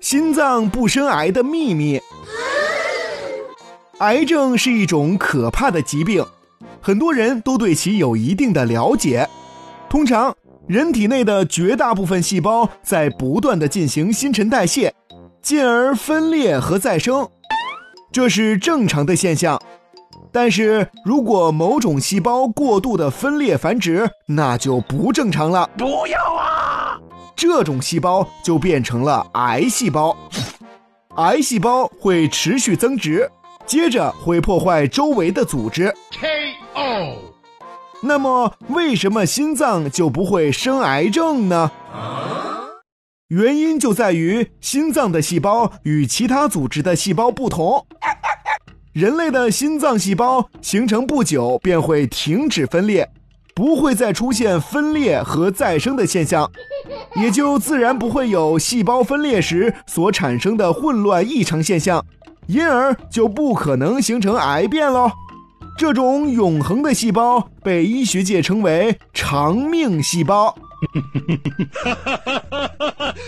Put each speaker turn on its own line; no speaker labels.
心脏不生癌的秘密。癌症是一种可怕的疾病，很多人都对其有一定的了解。通常，人体内的绝大部分细胞在不断的进行新陈代谢，进而分裂和再生，这是正常的现象。但是如果某种细胞过度的分裂繁殖，那就不正常了。
不要啊！
这种细胞就变成了癌细胞。癌细胞会持续增殖，接着会破坏周围的组织。
K.O.
那么，为什么心脏就不会生癌症呢？原因就在于心脏的细胞与其他组织的细胞不同。人类的心脏细胞形成不久便会停止分裂，不会再出现分裂和再生的现象，也就自然不会有细胞分裂时所产生的混乱异常现象，因而就不可能形成癌变喽。这种永恒的细胞被医学界称为长命细胞。